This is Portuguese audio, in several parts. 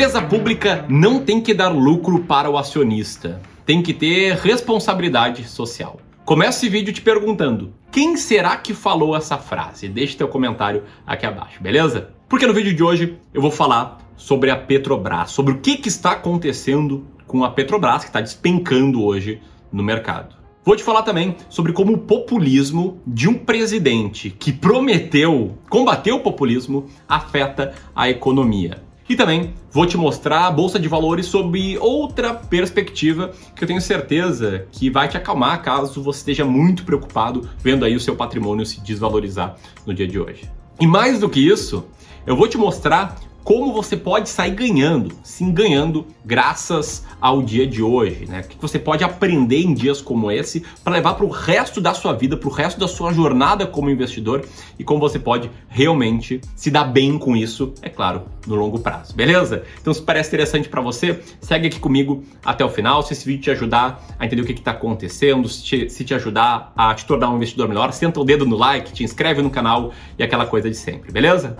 Empresa pública não tem que dar lucro para o acionista, tem que ter responsabilidade social. Começa esse vídeo te perguntando: quem será que falou essa frase? Deixe teu comentário aqui abaixo, beleza? Porque no vídeo de hoje eu vou falar sobre a Petrobras, sobre o que, que está acontecendo com a Petrobras, que está despencando hoje no mercado. Vou te falar também sobre como o populismo de um presidente que prometeu combater o populismo afeta a economia. E também vou te mostrar a bolsa de valores sob outra perspectiva que eu tenho certeza que vai te acalmar caso você esteja muito preocupado vendo aí o seu patrimônio se desvalorizar no dia de hoje. E mais do que isso, eu vou te mostrar como você pode sair ganhando, sim ganhando, graças ao dia de hoje, né? O que você pode aprender em dias como esse para levar para o resto da sua vida, para o resto da sua jornada como investidor e como você pode realmente se dar bem com isso, é claro, no longo prazo, beleza? Então, se parece interessante para você, segue aqui comigo até o final. Se esse vídeo te ajudar a entender o que está acontecendo, se te, se te ajudar a te tornar um investidor melhor, senta o dedo no like, te inscreve no canal e aquela coisa de sempre, beleza?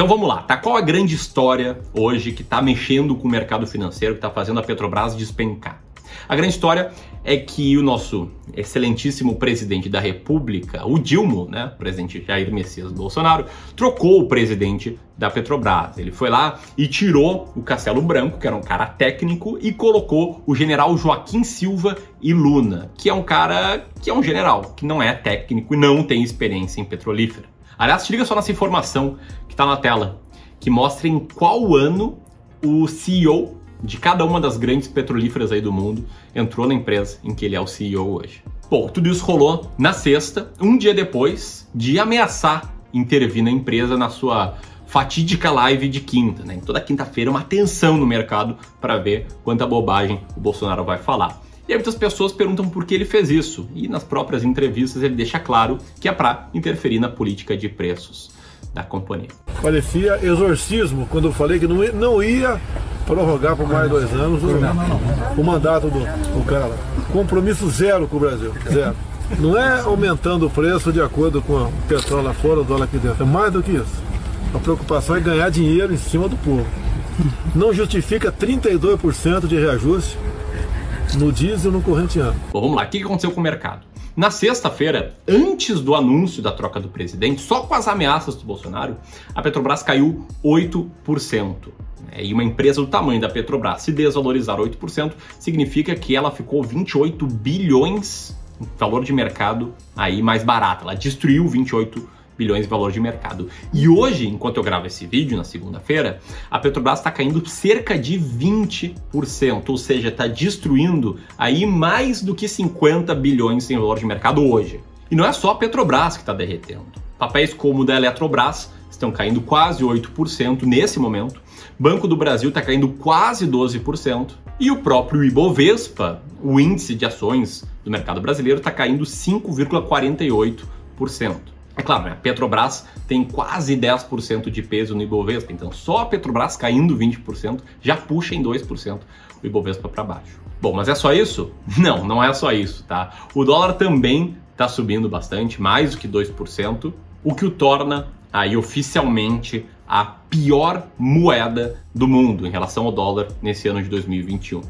Então vamos lá, tá? Qual a grande história hoje que está mexendo com o mercado financeiro, que está fazendo a Petrobras despencar? A grande história é que o nosso excelentíssimo presidente da República, o Dilma, né, presidente Jair Messias Bolsonaro, trocou o presidente da Petrobras. Ele foi lá e tirou o Castelo Branco, que era um cara técnico, e colocou o general Joaquim Silva e Luna, que é um cara que é um general, que não é técnico e não tem experiência em petrolífera. Aliás, te liga só nessa informação que está na tela, que mostra em qual ano o CEO de cada uma das grandes petrolíferas aí do mundo entrou na empresa em que ele é o CEO hoje. Bom, tudo isso rolou na sexta, um dia depois de ameaçar intervir na empresa na sua fatídica live de quinta, né? Em toda quinta-feira uma tensão no mercado para ver quanta bobagem o Bolsonaro vai falar. E aí muitas pessoas perguntam por que ele fez isso, e nas próprias entrevistas ele deixa claro que é para interferir na política de preços da companhia. Parecia exorcismo quando eu falei que não ia, não ia prorrogar por mais dois anos o, o mandato do, do cara. Compromisso zero com o Brasil, zero. Não é aumentando o preço de acordo com o petróleo lá fora, o dólar aqui dentro. É mais do que isso. A preocupação é ganhar dinheiro em cima do povo. Não justifica 32% de reajuste no diesel no corrente ano. Bom, vamos lá. O que aconteceu com o mercado? Na sexta-feira, antes do anúncio da troca do presidente, só com as ameaças do Bolsonaro, a Petrobras caiu 8%. É, e uma empresa do tamanho da Petrobras se desvalorizar 8% significa que ela ficou 28 bilhões, valor de mercado, aí mais barata. Ela destruiu 28 bilhões de valor de mercado. E hoje, enquanto eu gravo esse vídeo, na segunda-feira, a Petrobras está caindo cerca de 20%, ou seja, está destruindo aí mais do que 50 bilhões em valor de mercado hoje. E não é só a Petrobras que está derretendo. Papéis como o da Eletrobras estão caindo quase 8% nesse momento. Banco do Brasil está caindo quase 12%. E o próprio Ibovespa, o índice de ações do mercado brasileiro, está caindo 5,48%. É claro, né? Petrobras tem quase 10% de peso no Ibovespa, então só a Petrobras caindo 20% já puxa em 2% o Ibovespa para baixo. Bom, mas é só isso? Não, não é só isso, tá? O dólar também está subindo bastante, mais do que 2%, o que o torna aí oficialmente a pior moeda do mundo em relação ao dólar nesse ano de 2021.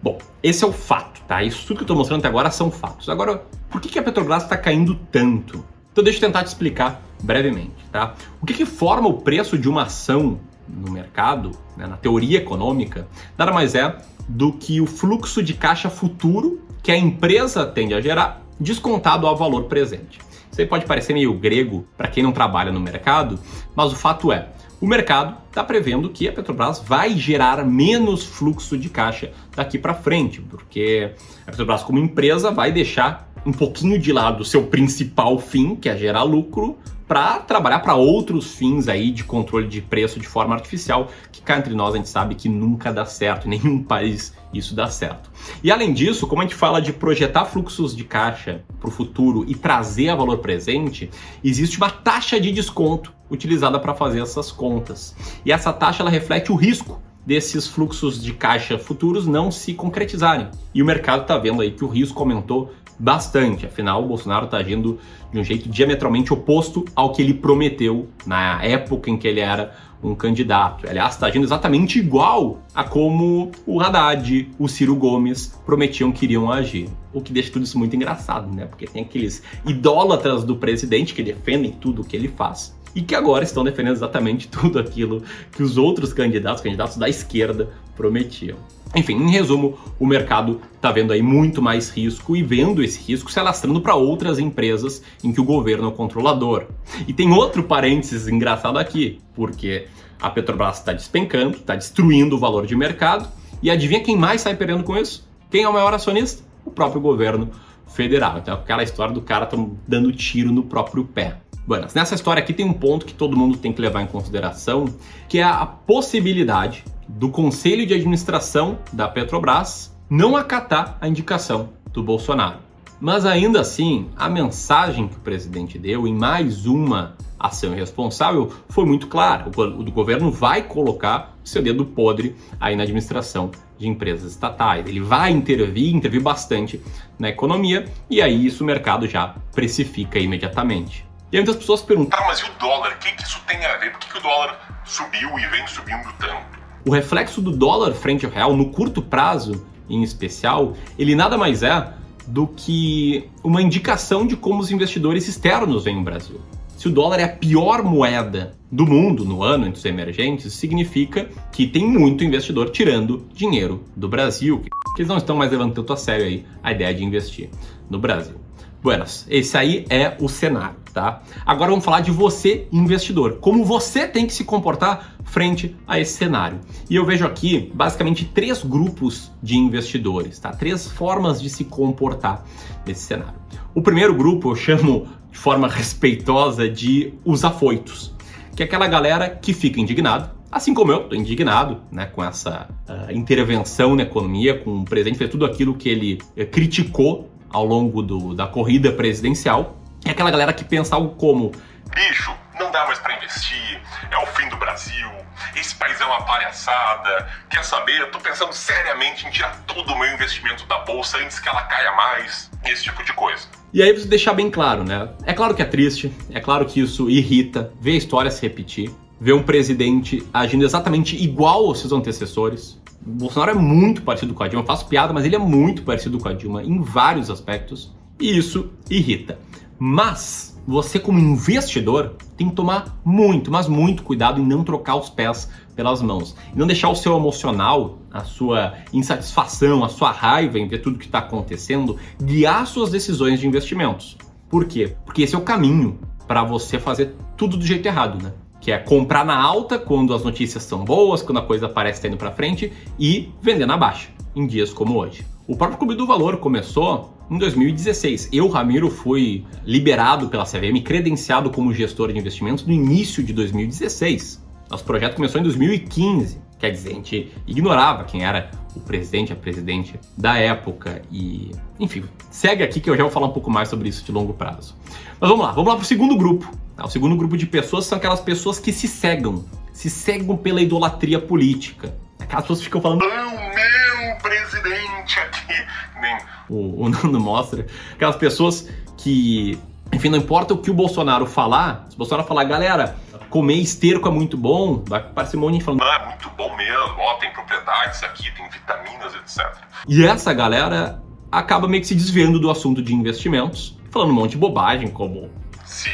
Bom, esse é o fato, tá? Isso tudo que eu estou mostrando até agora são fatos. Agora, por que a Petrobras está caindo tanto? Então deixa eu tentar te explicar brevemente, tá? O que, que forma o preço de uma ação no mercado, né, na teoria econômica, nada mais é do que o fluxo de caixa futuro que a empresa tende a gerar descontado ao valor presente. Isso aí pode parecer meio grego para quem não trabalha no mercado, mas o fato é, o mercado está prevendo que a Petrobras vai gerar menos fluxo de caixa daqui para frente, porque a Petrobras como empresa vai deixar um pouquinho de lado o seu principal fim, que é gerar lucro, para trabalhar para outros fins aí de controle de preço de forma artificial, que cá entre nós a gente sabe que nunca dá certo, em nenhum país isso dá certo. E além disso, como a gente fala de projetar fluxos de caixa para o futuro e trazer a valor presente, existe uma taxa de desconto utilizada para fazer essas contas. E essa taxa ela reflete o risco desses fluxos de caixa futuros não se concretizarem. E o mercado está vendo aí que o risco aumentou bastante. Afinal, o Bolsonaro está agindo de um jeito diametralmente oposto ao que ele prometeu na época em que ele era um candidato. Aliás, está agindo exatamente igual a como o Haddad, o Ciro Gomes prometiam que iriam agir. O que deixa tudo isso muito engraçado, né? Porque tem aqueles idólatras do presidente que defendem tudo o que ele faz e que agora estão defendendo exatamente tudo aquilo que os outros candidatos, candidatos da esquerda, prometiam. Enfim, em resumo, o mercado está vendo aí muito mais risco e vendo esse risco se alastrando para outras empresas em que o governo é o controlador. E tem outro parênteses engraçado aqui, porque a Petrobras está despencando, está destruindo o valor de mercado, e adivinha quem mais sai perdendo com isso? Quem é o maior acionista? O próprio governo federal. Então, aquela história do cara dando tiro no próprio pé. Bueno, nessa história aqui tem um ponto que todo mundo tem que levar em consideração, que é a possibilidade do Conselho de Administração da Petrobras não acatar a indicação do Bolsonaro. Mas ainda assim, a mensagem que o presidente deu em mais uma ação irresponsável foi muito clara. O governo vai colocar seu dedo podre aí na administração de empresas estatais. Ele vai intervir, intervir bastante na economia e aí isso o mercado já precifica imediatamente. E aí muitas pessoas perguntam: tá, mas e o dólar? O que, que isso tem a ver? Por que, que o dólar subiu e vem subindo tanto? O reflexo do dólar frente ao real, no curto prazo em especial, ele nada mais é do que uma indicação de como os investidores externos veem o Brasil. Se o dólar é a pior moeda do mundo no ano entre os emergentes, significa que tem muito investidor tirando dinheiro do Brasil, que eles não estão mais levando tanto a sério aí a ideia de investir no Brasil. Buenas, esse aí é o cenário, tá? Agora vamos falar de você, investidor. Como você tem que se comportar frente a esse cenário. E eu vejo aqui basicamente três grupos de investidores, tá? Três formas de se comportar nesse cenário. O primeiro grupo eu chamo de forma respeitosa de os afoitos, que é aquela galera que fica indignado, assim como eu, estou indignado né, com essa uh, intervenção na economia, com o presidente fez tudo aquilo que ele uh, criticou ao longo do, da corrida presidencial. É aquela galera que pensa algo como: bicho, não dá mais para investir, é o fim do Brasil, esse país é uma palhaçada. Quer saber? Eu tô pensando seriamente em tirar todo o meu investimento da bolsa antes que ela caia mais. Esse tipo de coisa. E aí, você deixar bem claro, né? É claro que é triste, é claro que isso irrita, ver a história se repetir, ver um presidente agindo exatamente igual aos seus antecessores, o Bolsonaro é muito parecido com a Dilma, eu faço piada, mas ele é muito parecido com a Dilma em vários aspectos, e isso irrita. Mas você, como investidor, tem que tomar muito, mas muito cuidado em não trocar os pés pelas mãos. E não deixar o seu emocional, a sua insatisfação, a sua raiva em ver tudo que está acontecendo, guiar suas decisões de investimentos. Por quê? Porque esse é o caminho para você fazer tudo do jeito errado, né? Que é comprar na alta quando as notícias são boas, quando a coisa parece estar indo para frente e vender na baixa, em dias como hoje. O próprio Clube do Valor começou em 2016. Eu, Ramiro, fui liberado pela CVM, credenciado como gestor de investimentos no início de 2016. Nosso projeto começou em 2015. Quer dizer, a gente ignorava quem era o presidente, a presidente da época. E, enfim, segue aqui que eu já vou falar um pouco mais sobre isso de longo prazo. Mas vamos lá, vamos lá para o segundo grupo. Tá? O segundo grupo de pessoas são aquelas pessoas que se cegam, se cegam pela idolatria política. Aquelas pessoas ficam falando. O meu presidente aqui. Nem... O, o Nando mostra. Aquelas pessoas que enfim, não importa o que o Bolsonaro falar, se o Bolsonaro falar, galera, comer esterco é muito bom, vai parecer um monte falando. Ah, é muito bom mesmo, ó, tem propriedades aqui, tem vitaminas, etc. E essa galera acaba meio que se desviando do assunto de investimentos, falando um monte de bobagem, como. Se,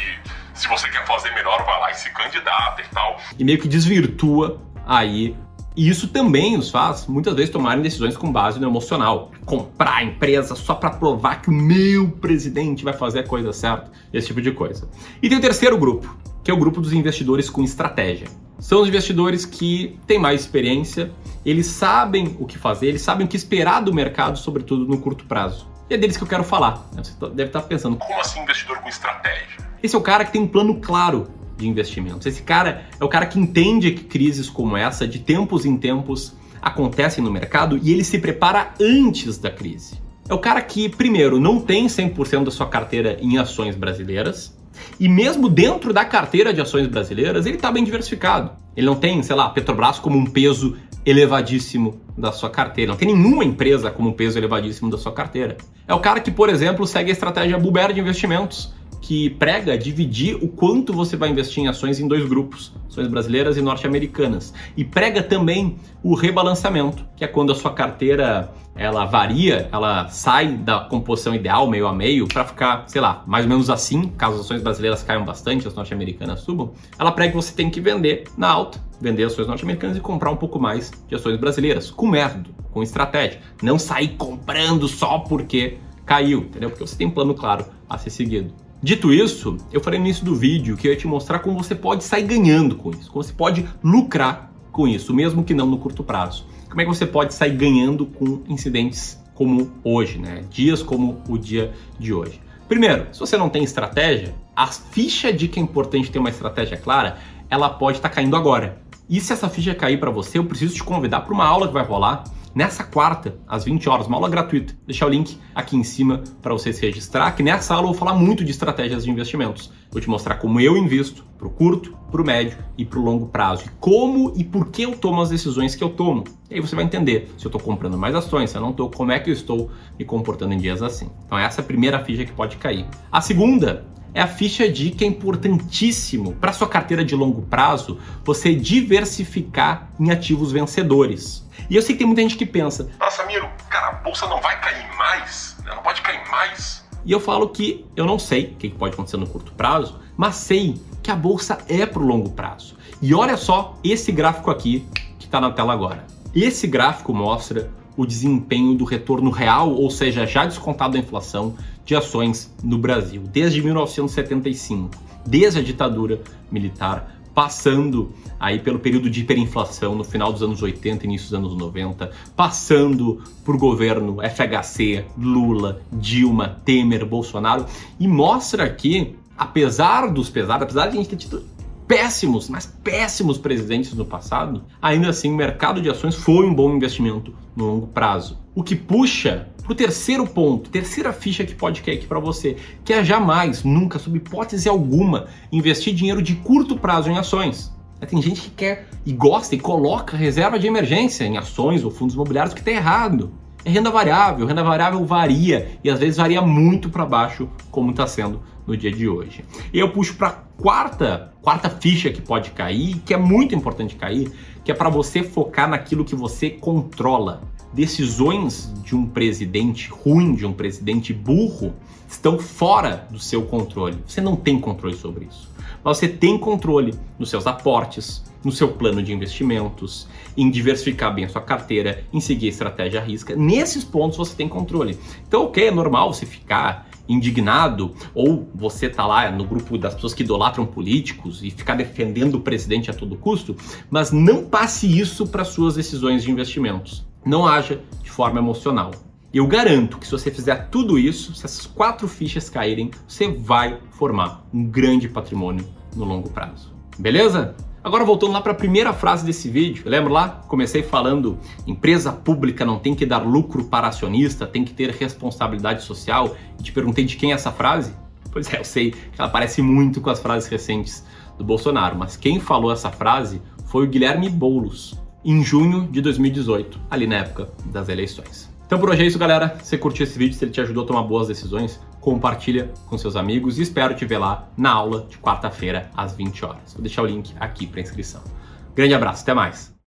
se você quer fazer melhor, vai lá e se candidata e tal. E meio que desvirtua aí e isso também os faz, muitas vezes, tomarem decisões com base no emocional. Comprar a empresa só para provar que o meu presidente vai fazer a coisa certa, esse tipo de coisa. E tem o terceiro grupo, que é o grupo dos investidores com estratégia. São os investidores que têm mais experiência, eles sabem o que fazer, eles sabem o que esperar do mercado, sobretudo no curto prazo. E é deles que eu quero falar. Você deve estar pensando: como assim investidor com estratégia? Esse é o cara que tem um plano claro de investimentos. Esse cara é o cara que entende que crises como essa, de tempos em tempos, acontecem no mercado e ele se prepara antes da crise. É o cara que, primeiro, não tem 100% da sua carteira em ações brasileiras, e mesmo dentro da carteira de ações brasileiras, ele está bem diversificado. Ele não tem, sei lá, Petrobras como um peso elevadíssimo da sua carteira. Não tem nenhuma empresa com um peso elevadíssimo da sua carteira. É o cara que, por exemplo, segue a estratégia Buber de investimentos que prega dividir o quanto você vai investir em ações em dois grupos, ações brasileiras e norte-americanas. E prega também o rebalanceamento, que é quando a sua carteira ela varia, ela sai da composição ideal, meio a meio, para ficar, sei lá, mais ou menos assim, caso as ações brasileiras caiam bastante, as norte-americanas subam. Ela prega que você tem que vender na alta, vender ações norte-americanas e comprar um pouco mais de ações brasileiras, com método, com estratégia. Não sair comprando só porque caiu, entendeu? Porque você tem um plano claro a ser seguido. Dito isso, eu falei no início do vídeo que eu ia te mostrar como você pode sair ganhando com isso, como você pode lucrar com isso, mesmo que não no curto prazo. Como é que você pode sair ganhando com incidentes como hoje, né? Dias como o dia de hoje. Primeiro, se você não tem estratégia, a ficha de que é importante ter uma estratégia clara, ela pode estar tá caindo agora. E se essa ficha cair para você, eu preciso te convidar para uma aula que vai rolar nessa quarta, às 20 horas, uma aula gratuita. Vou deixar o link aqui em cima para você se registrar, que nessa aula eu vou falar muito de estratégias de investimentos. Vou te mostrar como eu invisto para o curto, para o médio e para o longo prazo. E como e por que eu tomo as decisões que eu tomo. E aí você vai entender se eu estou comprando mais ações, se eu não estou, como é que eu estou me comportando em dias assim. Então essa é a primeira ficha que pode cair. A segunda é a ficha de que é importantíssimo para sua carteira de longo prazo você diversificar em ativos vencedores. E eu sei que tem muita gente que pensa: Nossa, Miro, cara, a bolsa não vai cair mais? Ela não pode cair mais? E eu falo que eu não sei o que pode acontecer no curto prazo, mas sei que a bolsa é para o longo prazo. E olha só esse gráfico aqui que está na tela agora. Esse gráfico mostra o desempenho do retorno real, ou seja, já descontado a inflação, de ações no Brasil, desde 1975, desde a ditadura militar passando aí pelo período de hiperinflação no final dos anos 80, início dos anos 90, passando por governo FHC, Lula, Dilma, Temer, Bolsonaro, e mostra aqui, apesar dos pesares, apesar de a gente ter tido péssimos, mas péssimos presidentes no passado, ainda assim o mercado de ações foi um bom investimento no longo prazo. O que puxa para o terceiro ponto, terceira ficha que pode cair aqui para você, que é jamais, nunca, sob hipótese alguma, investir dinheiro de curto prazo em ações. Tem gente que quer e gosta e coloca reserva de emergência em ações ou fundos imobiliários que está errado. É renda variável, renda variável varia e às vezes varia muito para baixo, como está sendo no dia de hoje. E eu puxo para quarta, quarta ficha que pode cair, que é muito importante cair, que é para você focar naquilo que você controla decisões de um presidente ruim, de um presidente burro, estão fora do seu controle. Você não tem controle sobre isso. Mas você tem controle nos seus aportes, no seu plano de investimentos, em diversificar bem a sua carteira, em seguir a estratégia à risca. Nesses pontos você tem controle. Então, ok, é normal você ficar indignado ou você tá lá no grupo das pessoas que idolatram políticos e ficar defendendo o presidente a todo custo, mas não passe isso para suas decisões de investimentos não haja de forma emocional. Eu garanto que se você fizer tudo isso, se essas quatro fichas caírem, você vai formar um grande patrimônio no longo prazo. Beleza? Agora voltando lá para a primeira frase desse vídeo, lembra lá? Comecei falando: empresa pública não tem que dar lucro para acionista, tem que ter responsabilidade social. E te perguntei de quem é essa frase? Pois é, eu sei que ela parece muito com as frases recentes do Bolsonaro, mas quem falou essa frase foi o Guilherme Boulos, em junho de 2018, ali na época das eleições. Então por hoje é isso, galera. Se você curtiu esse vídeo, se ele te ajudou a tomar boas decisões, compartilha com seus amigos e espero te ver lá na aula de quarta-feira às 20 horas. Vou deixar o link aqui para inscrição. Grande abraço, até mais.